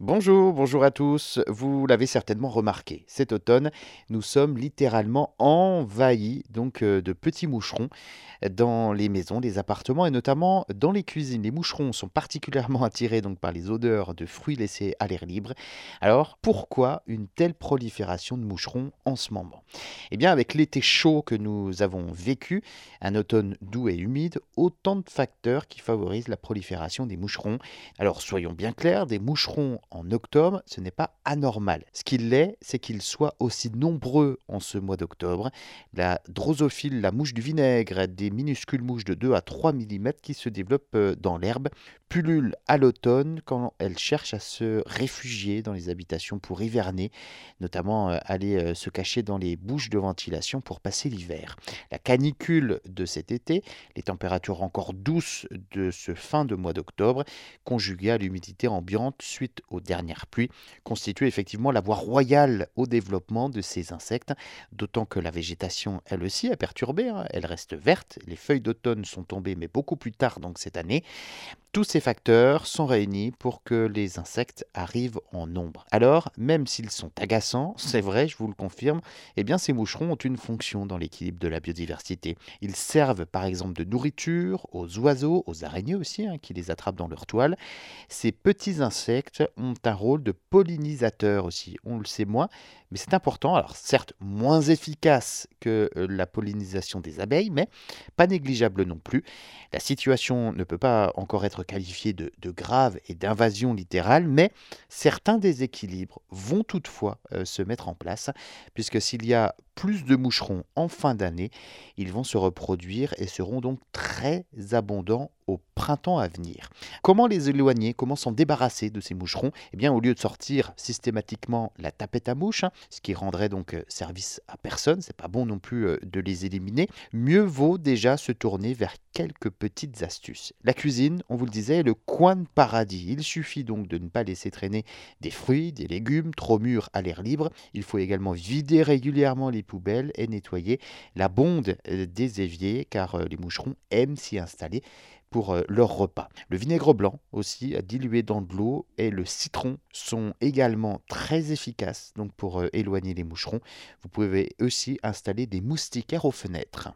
Bonjour, bonjour à tous. Vous l'avez certainement remarqué, cet automne, nous sommes littéralement envahis donc euh, de petits moucherons dans les maisons, les appartements et notamment dans les cuisines. Les moucherons sont particulièrement attirés donc par les odeurs de fruits laissés à l'air libre. Alors, pourquoi une telle prolifération de moucherons en ce moment? Eh bien, avec l'été chaud que nous avons vécu, un automne doux et humide, autant de facteurs qui favorisent la prolifération des moucherons. Alors, soyons bien clairs, des moucherons en octobre, ce n'est pas anormal. Ce qu'il est, c'est qu'ils soient aussi nombreux en ce mois d'octobre. La drosophile, la mouche du vinaigre, des minuscules mouches de 2 à 3 mm qui se développent euh, dans l'herbe, pullulent à l'automne quand elles cherchent à se réfugier dans les habitations pour hiverner, notamment euh, aller euh, se cacher dans les bouches de ventilation pour passer l'hiver. La canicule de cet été, les températures encore douces de ce fin de mois d'octobre, conjuguées à l'humidité ambiante suite aux dernières pluies, constituent effectivement la voie royale au développement de ces insectes, d'autant que la végétation, elle aussi, est perturbée. Hein. Elle reste verte, les feuilles d'automne sont tombées, mais beaucoup plus tard donc cette année. Tous ces facteurs sont réunis pour que les insectes arrivent en nombre. Alors, même s'ils sont agaçants, c'est vrai, je vous le confirme, eh bien ces moucherons ont une fonction dans l'équilibre de la biodiversité. Ils servent par exemple de nourriture aux oiseaux, aux araignées aussi, hein, qui les attrapent dans leur toile. Ces petits insectes ont un rôle de pollinisateur aussi. On le sait moins, mais c'est important. Alors certes, moins efficace que euh, la pollinisation des abeilles, mais pas négligeable non plus. La situation ne peut pas encore être qualifiée de, grave et d'invasion littérale, mais certains déséquilibres vont toutefois euh, se mettre en place, puisque s'il y a plus de moucherons en fin d'année. Ils vont se reproduire et seront donc très abondants au printemps à venir. Comment les éloigner? Comment s'en débarrasser de ces moucherons? Eh bien, au lieu de sortir systématiquement la tapette à mouche, hein, ce qui rendrait donc euh, service à personne, c'est pas bon non plus euh, de les éliminer, mieux vaut déjà se tourner vers quelques petites astuces. La cuisine, on vous le disait, est le coin de paradis. Il suffit donc de ne pas laisser traîner des fruits, des légumes trop mûrs à l'air libre. Il faut également vider régulièrement les poubelles et nettoyer la bonde euh, des éviers car euh, les moucherons aiment s'y installer pour euh, leur repas. Le vinaigre blanc aussi dilué dans de l'eau et le citron sont également très efficaces donc pour éloigner les moucherons. Vous pouvez aussi installer des moustiquaires aux fenêtres.